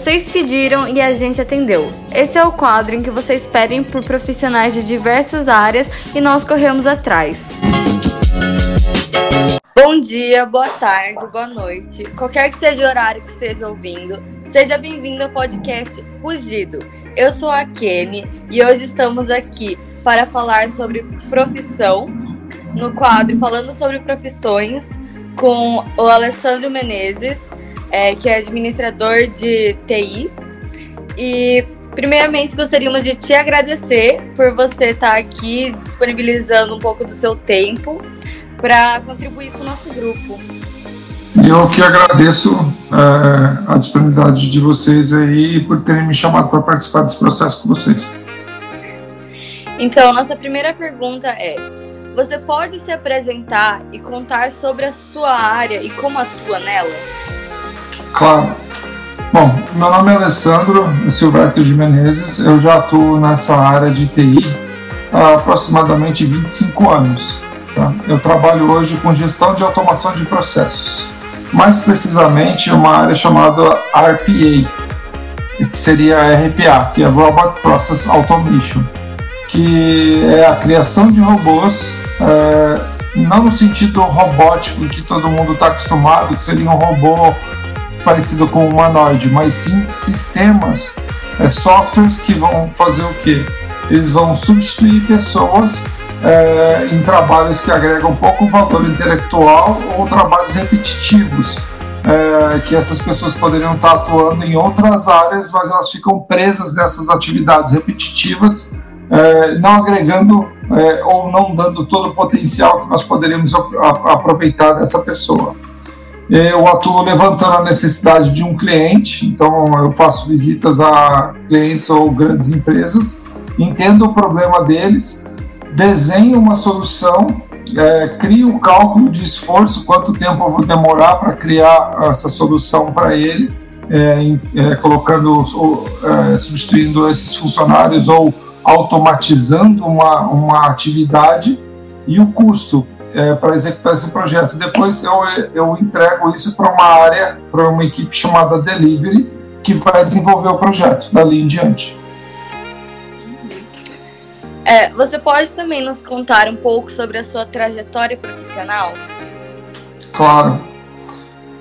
Vocês pediram e a gente atendeu. Esse é o quadro em que vocês pedem por profissionais de diversas áreas e nós corremos atrás. Bom dia, boa tarde, boa noite. Qualquer que seja o horário que esteja ouvindo, seja bem-vindo ao podcast Fugido. Eu sou a Kemi e hoje estamos aqui para falar sobre profissão, no quadro Falando sobre Profissões, com o Alessandro Menezes, é, que é administrador de TI. E primeiramente gostaríamos de te agradecer por você estar aqui disponibilizando um pouco do seu tempo para contribuir com o nosso grupo. Eu que agradeço é, a disponibilidade de vocês aí por terem me chamado para participar desse processo com vocês. Então, nossa primeira pergunta é: você pode se apresentar e contar sobre a sua área e como atua nela? Claro. Bom, meu nome é Alessandro Silvestre de Menezes, eu já atuo nessa área de TI há aproximadamente 25 anos. Tá? Eu trabalho hoje com gestão de automação de processos, mais precisamente uma área chamada RPA, que seria RPA, que é Robot Process Automation, que é a criação de robôs, é, não no sentido robótico que todo mundo está acostumado, que seria um robô parecido com o humanoide, mas sim sistemas, é, softwares que vão fazer o quê? Eles vão substituir pessoas é, em trabalhos que agregam pouco valor intelectual ou trabalhos repetitivos, é, que essas pessoas poderiam estar atuando em outras áreas, mas elas ficam presas nessas atividades repetitivas, é, não agregando é, ou não dando todo o potencial que nós poderíamos aproveitar dessa pessoa eu atuo levantando a necessidade de um cliente, então eu faço visitas a clientes ou grandes empresas, entendo o problema deles, desenho uma solução, é, crio o cálculo de esforço, quanto tempo eu vou demorar para criar essa solução para ele, é, é, colocando, é, substituindo esses funcionários ou automatizando uma, uma atividade e o custo é, para executar esse projeto. Depois eu, eu entrego isso para uma área, para uma equipe chamada Delivery, que vai desenvolver o projeto dali em diante. É, você pode também nos contar um pouco sobre a sua trajetória profissional? Claro.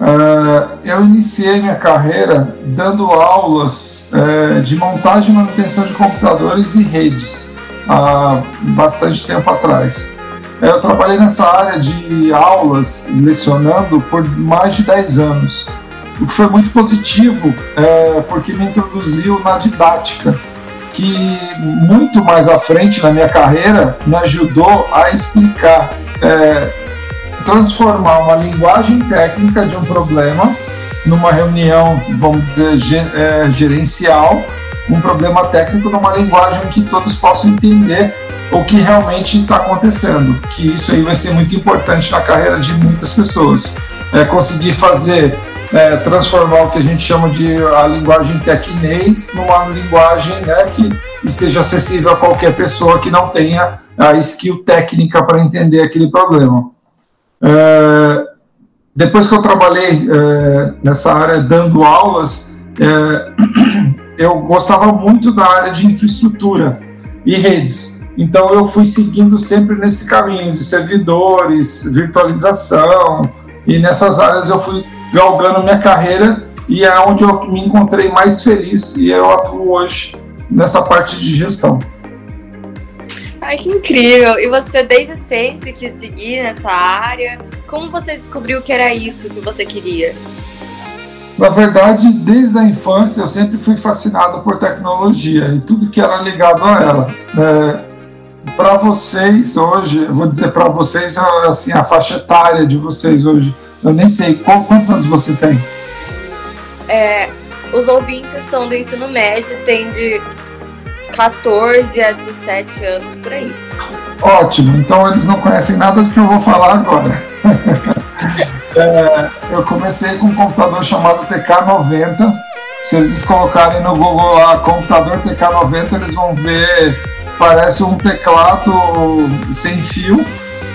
É, eu iniciei minha carreira dando aulas é, de montagem e manutenção de computadores e redes há bastante tempo atrás. Eu trabalhei nessa área de aulas, lecionando por mais de 10 anos, o que foi muito positivo, é, porque me introduziu na didática, que muito mais à frente na minha carreira me ajudou a explicar, é, transformar uma linguagem técnica de um problema numa reunião, vamos dizer, é, gerencial, um problema técnico numa linguagem que todos possam entender o que realmente está acontecendo, que isso aí vai ser muito importante na carreira de muitas pessoas. É conseguir fazer, é, transformar o que a gente chama de a linguagem tecnês numa linguagem né, que esteja acessível a qualquer pessoa que não tenha a skill técnica para entender aquele problema. É, depois que eu trabalhei é, nessa área dando aulas, é, eu gostava muito da área de infraestrutura e redes. Então eu fui seguindo sempre nesse caminho de servidores, virtualização, e nessas áreas eu fui galgando minha carreira e é onde eu me encontrei mais feliz e eu atuo hoje nessa parte de gestão. Ai, que incrível! E você desde sempre quis seguir nessa área? Como você descobriu que era isso que você queria? Na verdade, desde a infância eu sempre fui fascinado por tecnologia e tudo que era ligado a ela. É, para vocês hoje, eu vou dizer para vocês assim a faixa etária de vocês hoje. Eu nem sei qual, quantos anos você tem. É, os ouvintes são do ensino médio, tem de 14 a 17 anos por aí. Ótimo, então eles não conhecem nada do que eu vou falar agora. é, eu comecei com um computador chamado TK90. Se eles colocarem no Google lá computador TK90, eles vão ver parece um teclado sem fio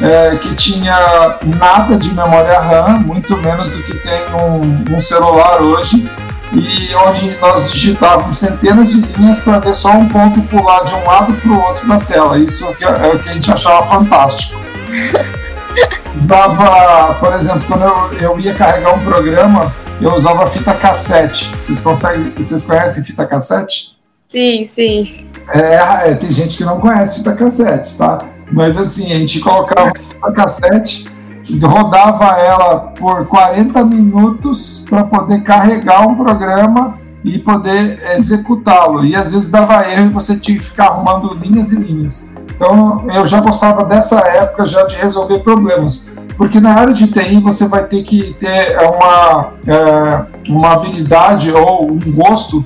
é, que tinha nada de memória RAM, muito menos do que tem um, um celular hoje. e onde nós digitávamos centenas de linhas para ver só um ponto pular de um lado para o outro da tela. Isso é, é o que a gente achava fantástico. Dava, por exemplo, quando eu, eu ia carregar um programa, eu usava fita cassete. Vocês, conseguem, vocês conhecem fita cassete? Sim, sim. É, é, tem gente que não conhece fita cassete, tá? Mas assim, a gente colocava fita cassete rodava ela por 40 minutos para poder carregar um programa e poder executá-lo. E às vezes dava erro e você tinha que ficar arrumando linhas e linhas. Então eu já gostava dessa época já de resolver problemas. Porque na área de TI você vai ter que ter uma, é, uma habilidade ou um gosto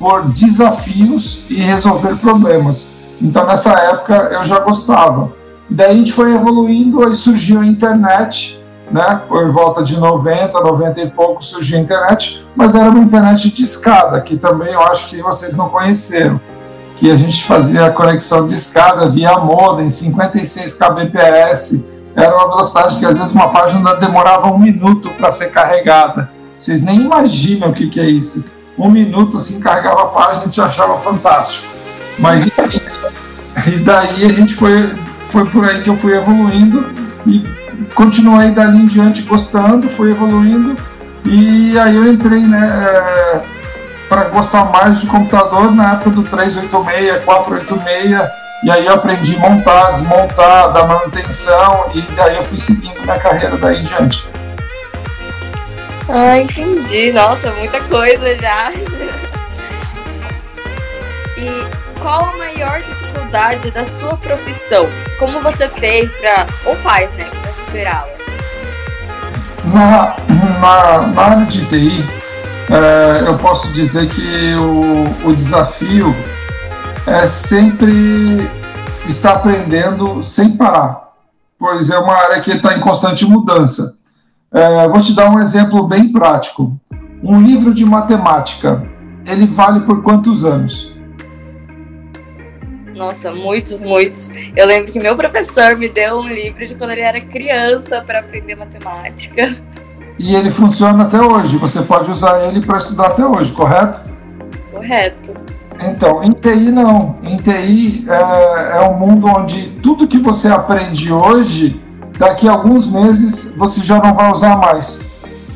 por desafios e resolver problemas. Então nessa época eu já gostava. Daí a gente foi evoluindo, aí surgiu a internet, né? Por volta de 90, 90 e pouco surgiu a internet, mas era uma internet de escada, que também eu acho que vocês não conheceram. Que a gente fazia a conexão de escada via modem, 56 kbps, era uma velocidade que às vezes uma página demorava um minuto para ser carregada. Vocês nem imaginam o que, que é isso. Um minuto assim carregava a página e gente achava fantástico. Mas enfim, e daí a gente foi foi por aí que eu fui evoluindo e continuei dali em diante gostando, fui evoluindo e aí eu entrei né, é, para gostar mais de computador na época do 386, 486 e aí eu aprendi montar, desmontar, dar manutenção e daí eu fui seguindo minha carreira daí em diante. Ah, entendi. Nossa, muita coisa já. E qual a maior dificuldade da sua profissão? Como você fez para ou faz, né, para superá-la? Na, na, na, área de TI, é, eu posso dizer que o, o desafio é sempre estar aprendendo sem parar, pois é uma área que está em constante mudança. É, vou te dar um exemplo bem prático. Um livro de matemática, ele vale por quantos anos? Nossa, muitos, muitos. Eu lembro que meu professor me deu um livro de quando ele era criança para aprender matemática. E ele funciona até hoje. Você pode usar ele para estudar até hoje, correto? Correto. Então, em TI não. Em TI é, é um mundo onde tudo que você aprende hoje, daqui a alguns meses você já não vai usar mais.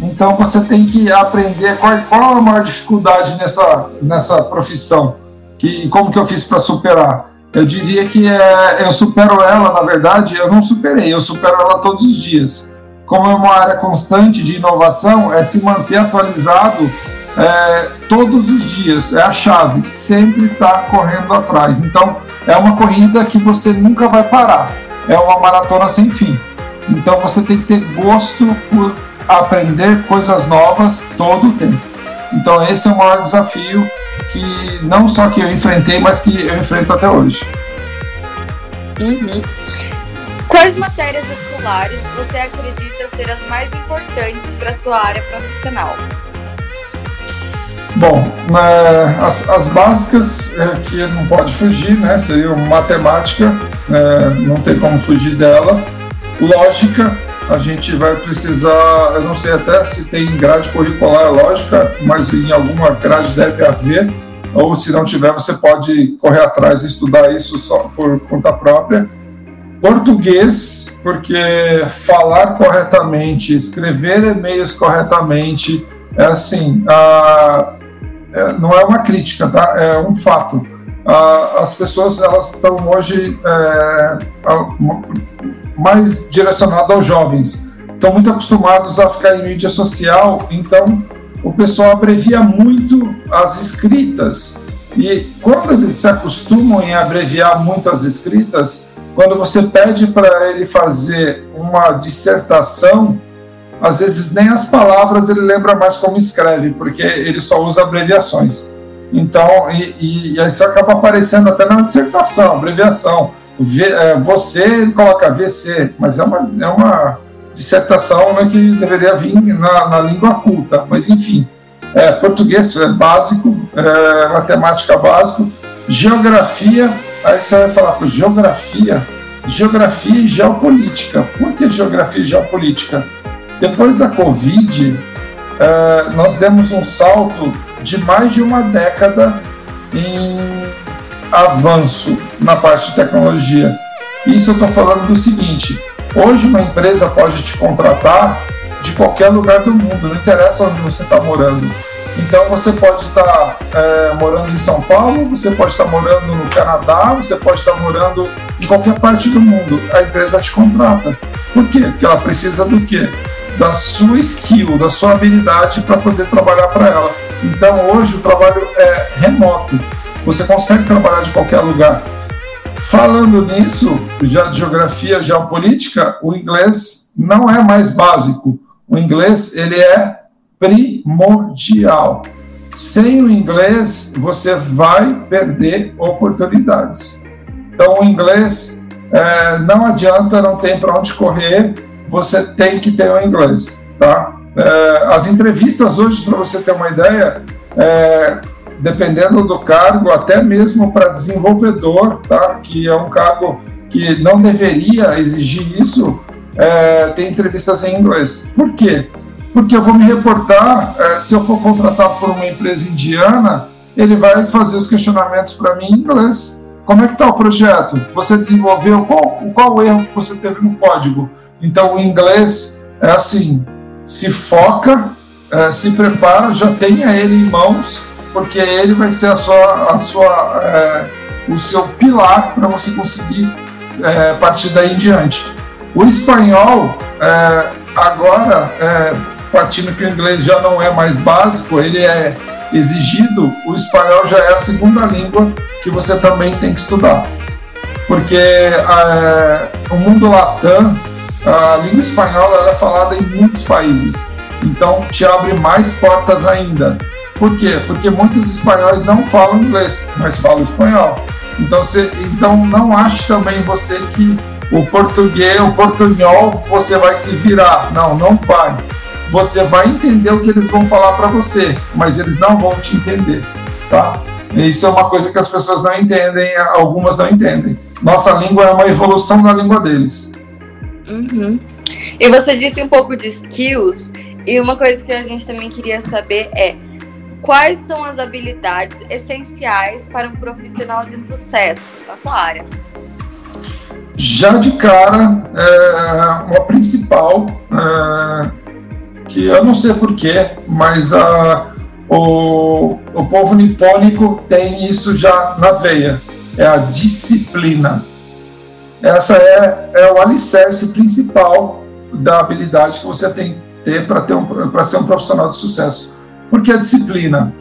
Então você tem que aprender qual, qual a maior dificuldade nessa, nessa profissão. Que, como que eu fiz para superar? Eu diria que é, eu supero ela, na verdade, eu não superei, eu supero ela todos os dias. Como é uma área constante de inovação, é se manter atualizado é, todos os dias, é a chave, sempre está correndo atrás. Então, é uma corrida que você nunca vai parar, é uma maratona sem fim. Então, você tem que ter gosto por aprender coisas novas todo o tempo. Então, esse é o maior desafio que não só que eu enfrentei, mas que eu enfrento até hoje. Uhum. Quais matérias escolares você acredita ser as mais importantes para sua área profissional? Bom, as, as básicas é, que não pode fugir, né? Seriam matemática, é, não tem como fugir dela, lógica, a gente vai precisar, eu não sei até se tem grade curricular lógica, mas em alguma grade deve haver, ou se não tiver, você pode correr atrás e estudar isso só por conta própria. Português, porque falar corretamente, escrever e-mails corretamente, é assim, a, é, não é uma crítica, tá? É um fato. A, as pessoas elas estão hoje é, mais direcionadas aos jovens, estão muito acostumados a ficar em mídia social, então o pessoal abrevia muito as escritas. E quando eles se acostumam em abreviar muito as escritas, quando você pede para ele fazer uma dissertação, às vezes nem as palavras ele lembra mais como escreve, porque ele só usa abreviações. Então, e, e isso acaba aparecendo até na dissertação, abreviação. É, você ele coloca VC, mas é uma, é uma dissertação né, que deveria vir na, na língua culta, mas enfim. É, português é básico, é, matemática básico, geografia, aí você vai falar, por geografia, geografia e geopolítica. Por que geografia e geopolítica? Depois da Covid, é, nós demos um salto de mais de uma década em avanço na parte de tecnologia. Isso eu estou falando do seguinte: hoje uma empresa pode te contratar de qualquer lugar do mundo, não interessa onde você está morando. Então você pode estar tá, é, morando em São Paulo, você pode estar tá morando no Canadá, você pode estar tá morando em qualquer parte do mundo. A empresa te contrata. Por quê? Porque ela precisa do quê? Da sua skill, da sua habilidade para poder trabalhar para ela. Então hoje o trabalho é remoto. Você consegue trabalhar de qualquer lugar. Falando nisso, já de geografia geopolítica, o inglês não é mais básico. O inglês ele é primordial. Sem o inglês, você vai perder oportunidades. Então, o inglês é, não adianta, não tem para onde correr, você tem que ter o inglês, tá? É, as entrevistas hoje, para você ter uma ideia, é, dependendo do cargo, até mesmo para desenvolvedor, tá? Que é um cargo que não deveria exigir isso, é, tem entrevistas em inglês. Por quê? porque eu vou me reportar, é, se eu for contratado por uma empresa indiana, ele vai fazer os questionamentos para mim em inglês. Como é que está o projeto? Você desenvolveu? Qual, qual erro que você teve no código? Então, o inglês é assim, se foca, é, se prepara, já tenha ele em mãos, porque ele vai ser a sua, a sua, é, o seu pilar para você conseguir é, partir daí em diante. O espanhol, agora, partindo que o inglês já não é mais básico, ele é exigido, o espanhol já é a segunda língua que você também tem que estudar. Porque o mundo latam, a língua espanhola é falada em muitos países, então te abre mais portas ainda. Por quê? Porque muitos espanhóis não falam inglês, mas falam espanhol. Então, você, então não ache também você que o português, o portunhol, você vai se virar. Não, não vai você vai entender o que eles vão falar para você, mas eles não vão te entender, tá? Isso é uma coisa que as pessoas não entendem, algumas não entendem. Nossa língua é uma evolução da língua deles. Uhum. E você disse um pouco de skills, e uma coisa que a gente também queria saber é quais são as habilidades essenciais para um profissional de sucesso na sua área? Já de cara, é, uma principal é, que eu não sei porquê, mas a, o, o povo nipônico tem isso já na veia, é a disciplina. Essa é, é o alicerce principal da habilidade que você tem que ter para um, ser um profissional de sucesso. Porque a disciplina,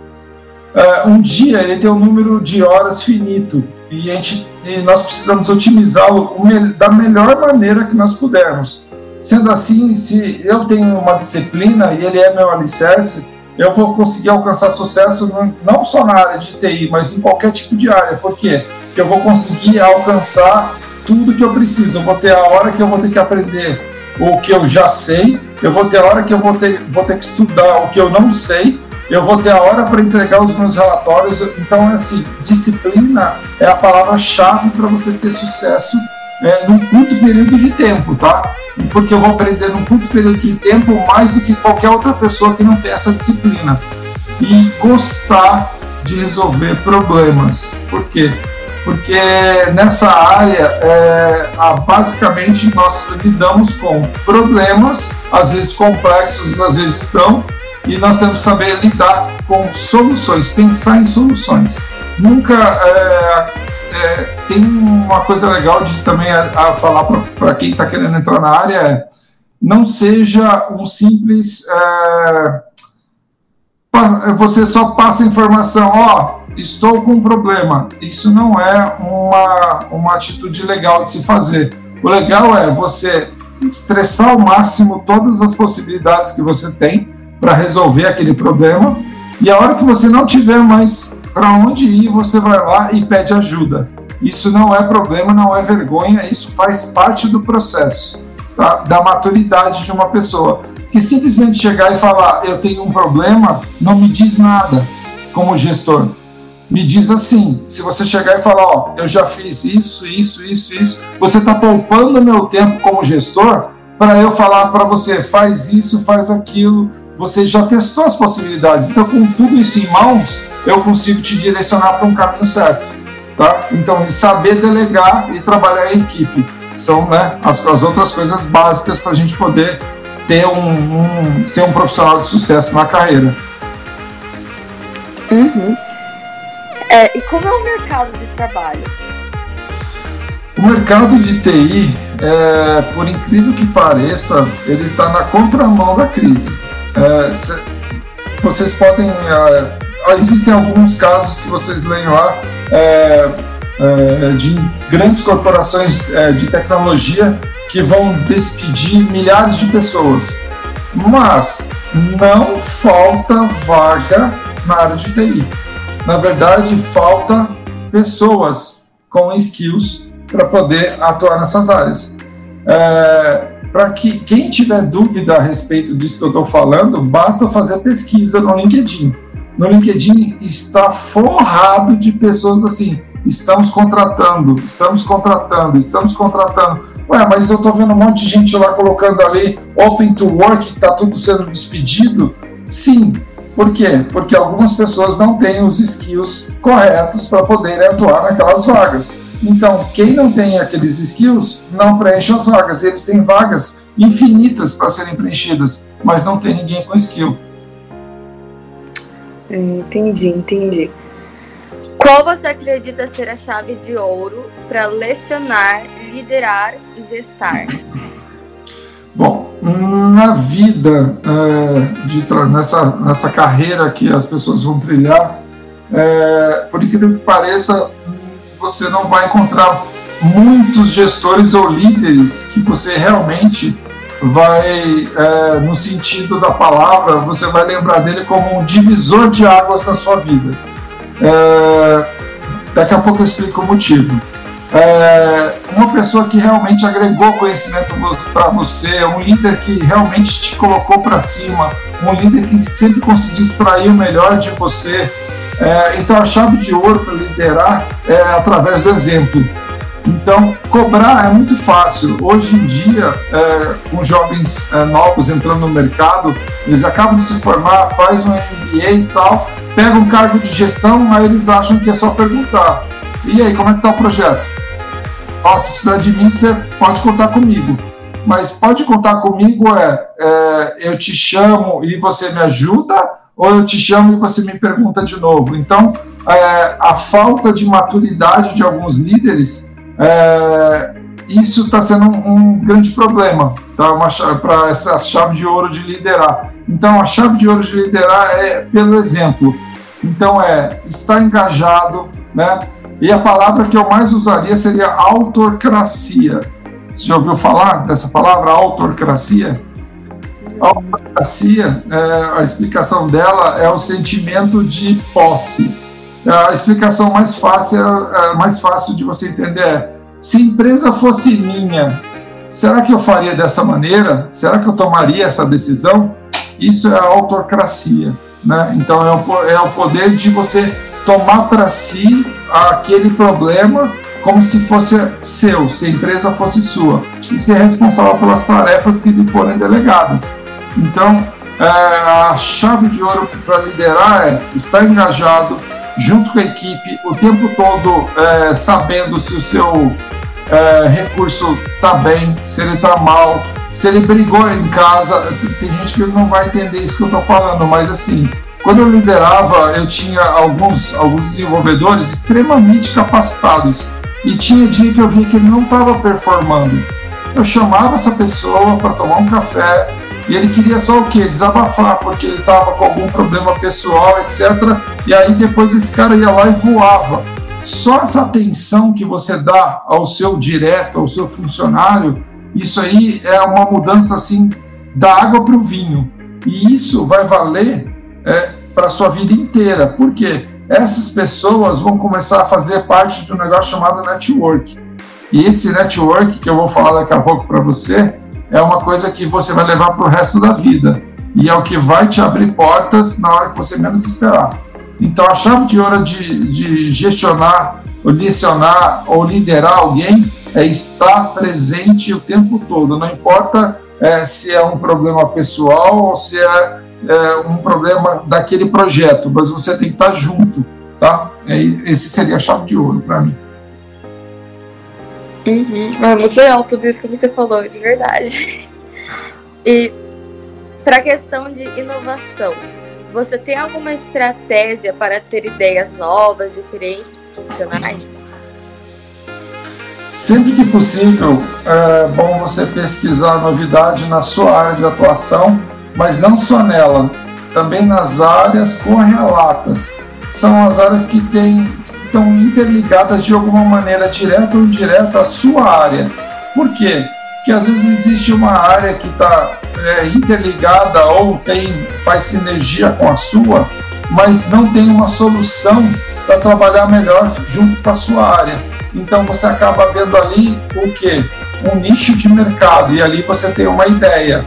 é, um dia ele tem um número de horas finito e, a gente, e nós precisamos otimizá-lo da melhor maneira que nós pudermos. Sendo assim, se eu tenho uma disciplina e ele é meu alicerce, eu vou conseguir alcançar sucesso não só na área de TI, mas em qualquer tipo de área. Por quê? Porque eu vou conseguir alcançar tudo que eu preciso. Eu vou ter a hora que eu vou ter que aprender o que eu já sei, eu vou ter a hora que eu vou ter, vou ter que estudar o que eu não sei, eu vou ter a hora para entregar os meus relatórios. Então, é assim, disciplina é a palavra-chave para você ter sucesso é, num curto período de tempo, tá? Porque eu vou aprender num curto período de tempo mais do que qualquer outra pessoa que não tem essa disciplina. E gostar de resolver problemas. Por quê? Porque nessa área, é, basicamente, nós lidamos com problemas, às vezes complexos, às vezes não, e nós temos que saber lidar com soluções, pensar em soluções. Nunca é, é, tem uma coisa legal de também a, a falar para quem está querendo entrar na área é não seja um simples é, você só passa informação, ó, oh, estou com um problema. Isso não é uma, uma atitude legal de se fazer. O legal é você estressar ao máximo todas as possibilidades que você tem para resolver aquele problema e a hora que você não tiver mais para onde ir, você vai lá e pede ajuda. Isso não é problema, não é vergonha, isso faz parte do processo tá? da maturidade de uma pessoa. Que simplesmente chegar e falar, eu tenho um problema, não me diz nada como gestor. Me diz assim: se você chegar e falar, ó, eu já fiz isso, isso, isso, isso, você está poupando meu tempo como gestor para eu falar para você, faz isso, faz aquilo, você já testou as possibilidades. Então, com tudo isso em mãos, eu consigo te direcionar para um caminho certo. Tá? Então, saber delegar e trabalhar em equipe são né, as, as outras coisas básicas para a gente poder ter um, um, ser um profissional de sucesso na carreira. Uhum. É, e como é o mercado de trabalho? O mercado de TI, é, por incrível que pareça, ele está na contramão da crise. É, cê, vocês podem. É, existem alguns casos que vocês leem lá é, de grandes corporações é, de tecnologia que vão despedir milhares de pessoas. Mas não falta vaga na área de TI. Na verdade, falta pessoas com skills para poder atuar nessas áreas. É, para que quem tiver dúvida a respeito disso que eu estou falando, basta fazer pesquisa no LinkedIn. No LinkedIn está forrado de pessoas assim: estamos contratando, estamos contratando, estamos contratando. Ué, mas eu estou vendo um monte de gente lá colocando ali Open to Work, que está tudo sendo despedido. Sim, por quê? Porque algumas pessoas não têm os skills corretos para poderem atuar naquelas vagas. Então, quem não tem aqueles skills não preenche as vagas. Eles têm vagas infinitas para serem preenchidas, mas não tem ninguém com skill. Entendi, entendi. Qual você acredita ser a chave de ouro para lecionar, liderar e gestar? Bom, na vida, é, de, nessa, nessa carreira que as pessoas vão trilhar, é, por incrível que pareça, você não vai encontrar muitos gestores ou líderes que você realmente vai, é, no sentido da palavra, você vai lembrar dele como um divisor de águas na sua vida. É, daqui a pouco eu explico o motivo. É, uma pessoa que realmente agregou conhecimento para você, um líder que realmente te colocou para cima, um líder que sempre conseguiu extrair o melhor de você, é, então, a chave de ouro para liderar é através do exemplo. Então, cobrar é muito fácil. Hoje em dia, é, com jovens é, novos entrando no mercado, eles acabam de se formar, faz um MBA e tal, pegam um cargo de gestão, aí eles acham que é só perguntar. E aí, como é que está o projeto? Ó, se precisar de mim, você pode contar comigo. Mas pode contar comigo é, é eu te chamo e você me ajuda ou eu te chamo e você me pergunta de novo. Então, é, a falta de maturidade de alguns líderes, é, isso está sendo um, um, grande problema tá? para essa chave de ouro de liderar. Então, a chave de ouro de liderar é pelo exemplo. Então, é estar engajado, né? E a palavra que eu mais usaria seria autocracia. Você já ouviu falar dessa palavra, autocracia? A autocracia, é, a explicação dela é o sentimento de posse. A explicação mais fácil, é, mais fácil de você entender é: se a empresa fosse minha, será que eu faria dessa maneira? Será que eu tomaria essa decisão? Isso é a autocracia. Né? Então, é o, é poder de você tomar para si aquele problema como se fosse seu, se a empresa fosse sua, e ser responsável pelas tarefas que lhe forem delegadas. Então, é, a chave de ouro para liderar é estar engajado junto com a equipe o tempo todo, é, sabendo se o seu é, recurso está bem, se ele está mal, se ele brigou em casa. Tem gente que não vai entender isso que eu estou falando, mas assim, quando eu liderava, eu tinha alguns, alguns desenvolvedores extremamente capacitados e tinha dia que eu via que ele não estava performando. Eu chamava essa pessoa para tomar um café, e ele queria só o quê? Desabafar, porque ele estava com algum problema pessoal, etc. E aí depois esse cara ia lá e voava. Só essa atenção que você dá ao seu direto, ao seu funcionário, isso aí é uma mudança assim da água para o vinho. E isso vai valer é, para a sua vida inteira. Por quê? Essas pessoas vão começar a fazer parte de um negócio chamado network. E esse network, que eu vou falar daqui a pouco para você, é uma coisa que você vai levar para o resto da vida. E é o que vai te abrir portas na hora que você menos esperar. Então, a chave de ouro de, de gestionar, ou licionar ou liderar alguém é estar presente o tempo todo. Não importa é, se é um problema pessoal ou se é, é, um problema daquele projeto, mas você tem que estar junto, tá? Esse seria a chave de ouro para mim. Uhum. É muito legal tudo isso que você falou, de verdade. E para a questão de inovação, você tem alguma estratégia para ter ideias novas, diferentes, funcionais? Sempre que possível, é bom você pesquisar novidade na sua área de atuação, mas não só nela, também nas áreas correlatas. São as áreas que têm, estão interligadas de alguma maneira, direta ou indireta, à sua área. Por quê? Porque às vezes existe uma área que está é, interligada ou tem, faz sinergia com a sua, mas não tem uma solução para trabalhar melhor junto com a sua área. Então você acaba vendo ali o que? Um nicho de mercado e ali você tem uma ideia.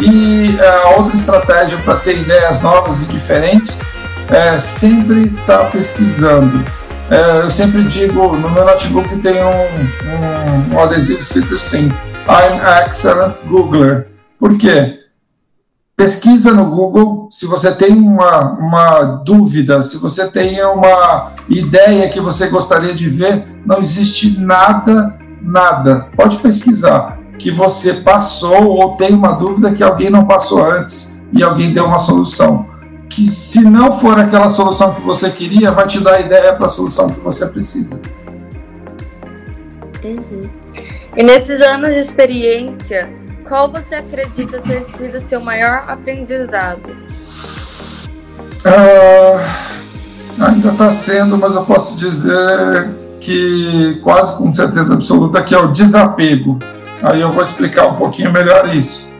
E é, outra estratégia para ter ideias novas e diferentes é sempre estar tá pesquisando. É, eu sempre digo, no meu notebook tem um, um, um adesivo escrito assim, I'm excellent Googler. Por quê? Pesquisa no Google, se você tem uma, uma dúvida, se você tem uma ideia que você gostaria de ver, não existe nada, nada. Pode pesquisar que você passou ou tem uma dúvida que alguém não passou antes e alguém deu uma solução. Que se não for aquela solução que você queria, vai te dar a ideia para a solução que você precisa. Uhum. E nesses anos de experiência, qual você acredita ter sido seu maior aprendizado? Uh, ainda está sendo, mas eu posso dizer que quase com certeza absoluta que é o desapego. Aí eu vou explicar um pouquinho melhor isso.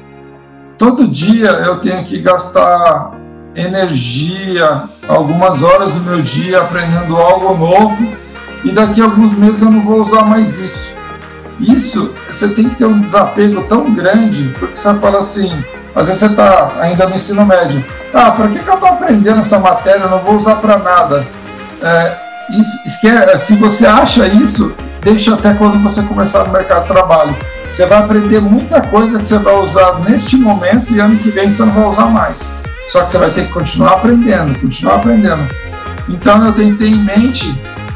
Todo dia eu tenho que gastar energia, algumas horas do meu dia aprendendo algo novo e daqui a alguns meses eu não vou usar mais isso. Isso, você tem que ter um desapego tão grande, porque você fala assim, às vezes você está ainda no ensino médio, ah, para que, que eu estou aprendendo essa matéria, eu não vou usar para nada. É, se você acha isso, deixa até quando você começar no mercado de trabalho. Você vai aprender muita coisa que você vai usar neste momento e ano que vem você não vai usar mais. Só que você vai ter que continuar aprendendo, continuar aprendendo. Então eu tenho que ter em mente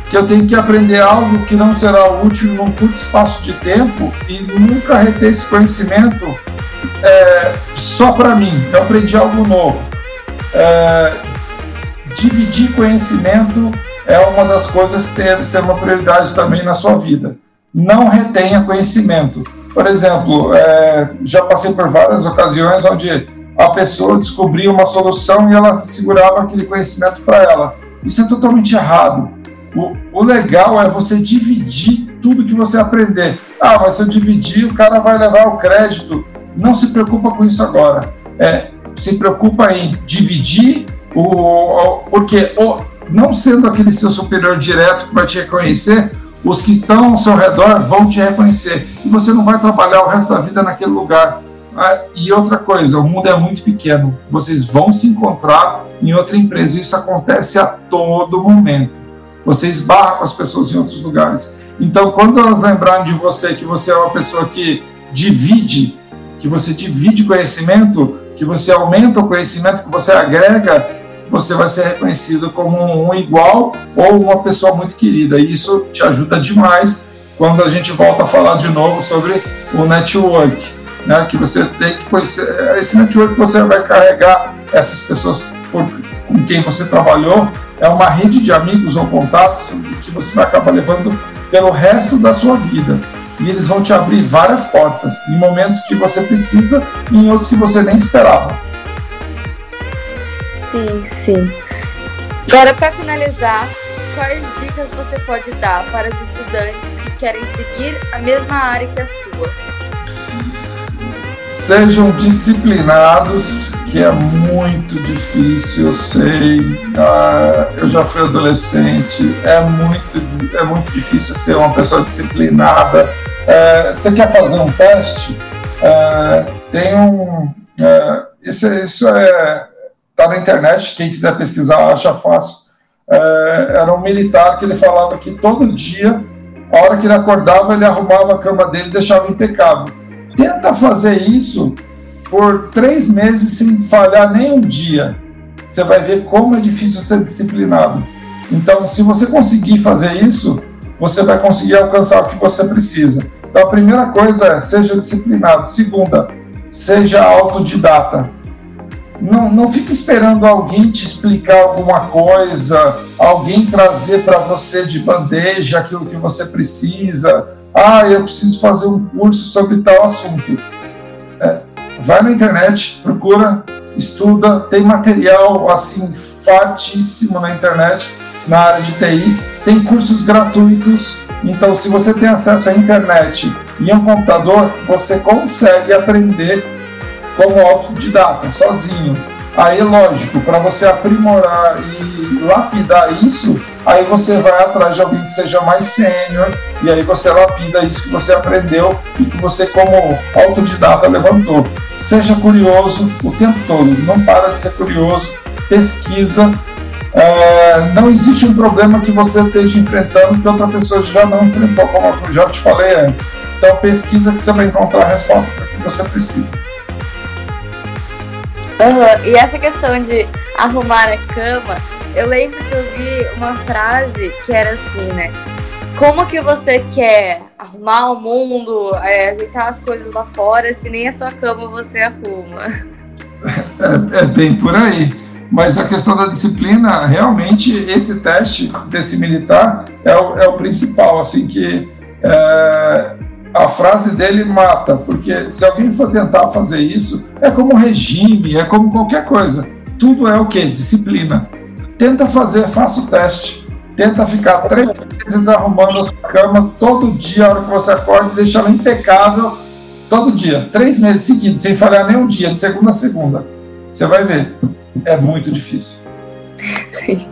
que eu tenho que aprender algo que não será útil num curto espaço de tempo e nunca reter esse conhecimento é, só para mim. Eu aprendi algo novo. É, dividir conhecimento é uma das coisas que deve ser uma prioridade também na sua vida. Não retenha conhecimento. Por exemplo, é, já passei por várias ocasiões onde a pessoa descobria uma solução e ela segurava aquele conhecimento para ela. Isso é totalmente errado o, o legal é você dividir tudo que você aprender. Ah, mas se eu dividir, o cara vai levar o crédito. Não se preocupa com isso agora. É, se preocupa em dividir, o, o porque o, não sendo aquele seu superior direto que vai te reconhecer, os que estão ao seu redor vão te reconhecer. E você não vai trabalhar o resto da vida naquele lugar. Ah, e outra coisa, o mundo é muito pequeno. Vocês vão se encontrar em outra empresa. Isso acontece a todo momento você esbarra com as pessoas em outros lugares. Então, quando elas lembrarem de você que você é uma pessoa que divide, que você divide conhecimento, que você aumenta o conhecimento, que você agrega, você vai ser reconhecido como um igual ou uma pessoa muito querida. E isso te ajuda demais quando a gente volta a falar de novo sobre o network, né? Que você tem que conhecer esse network você vai carregar essas pessoas por, com quem você trabalhou é uma rede de amigos ou contatos que você vai acabar levando pelo resto da sua vida. E eles vão te abrir várias portas em momentos que você precisa e em outros que você nem esperava. Sim, sim. Agora, para finalizar, quais dicas você pode dar para os estudantes que querem seguir a mesma área que a sua? Sejam disciplinados que é muito difícil, eu sei. Ah, eu já fui adolescente, é muito, é muito difícil ser uma pessoa disciplinada. É, você quer fazer um teste? É, tem um. É, isso, isso é. Tá na internet, quem quiser pesquisar acha fácil. É, era um militar que ele falava que todo dia, a hora que ele acordava, ele arrumava a cama dele e deixava impecável. Tenta fazer isso por três meses sem falhar nem um dia. Você vai ver como é difícil ser disciplinado. Então, se você conseguir fazer isso, você vai conseguir alcançar o que você precisa. Então, a primeira coisa é seja disciplinado. Segunda, seja autodidata. Não, não fique esperando alguém te explicar alguma coisa, alguém trazer para você de bandeja aquilo que você precisa. Ah, eu preciso fazer um curso sobre tal assunto. É, vai na internet, procura, estuda, tem material assim fartíssimo na internet na área de TI, tem cursos gratuitos. Então, se você tem acesso à internet e um computador, você consegue aprender como autodidata, sozinho. Aí, lógico, para você aprimorar e lapidar isso, aí você vai atrás de alguém que seja mais sênior e aí você lapida isso que você aprendeu e que você, como autodidata, levantou. Seja curioso o tempo todo, não para de ser curioso, pesquisa. É, não existe um problema que você esteja enfrentando que outra pessoa já não enfrentou, como eu já te falei antes. Então, pesquisa que você vai encontrar a resposta para o que você precisa. Uhum. E essa questão de arrumar a cama, eu lembro que eu vi uma frase que era assim, né? Como que você quer arrumar o mundo, é, ajeitar as coisas lá fora, se nem a sua cama você arruma? É, é bem por aí. Mas a questão da disciplina, realmente, esse teste desse militar é o, é o principal, assim, que é, a frase dele mata, porque se alguém for tentar fazer isso, é como regime, é como qualquer coisa. Tudo é o que? Disciplina. Tenta fazer, faça o teste. Tenta ficar três vezes arrumando a sua cama todo dia, a hora que você acorda, e deixa ela impecável todo dia. Três meses seguidos, sem falhar nem um dia, de segunda a segunda. Você vai ver. É muito difícil. Sim.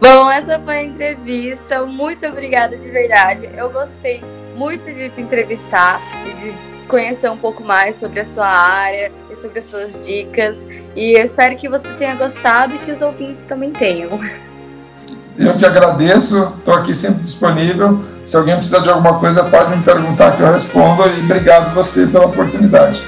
Bom, essa foi a entrevista. Muito obrigada de verdade. Eu gostei muito de te entrevistar e de conhecer um pouco mais sobre a sua área e sobre as suas dicas. E eu espero que você tenha gostado e que os ouvintes também tenham. Eu que agradeço, estou aqui sempre disponível. Se alguém precisar de alguma coisa, pode me perguntar que eu respondo. E obrigado você pela oportunidade.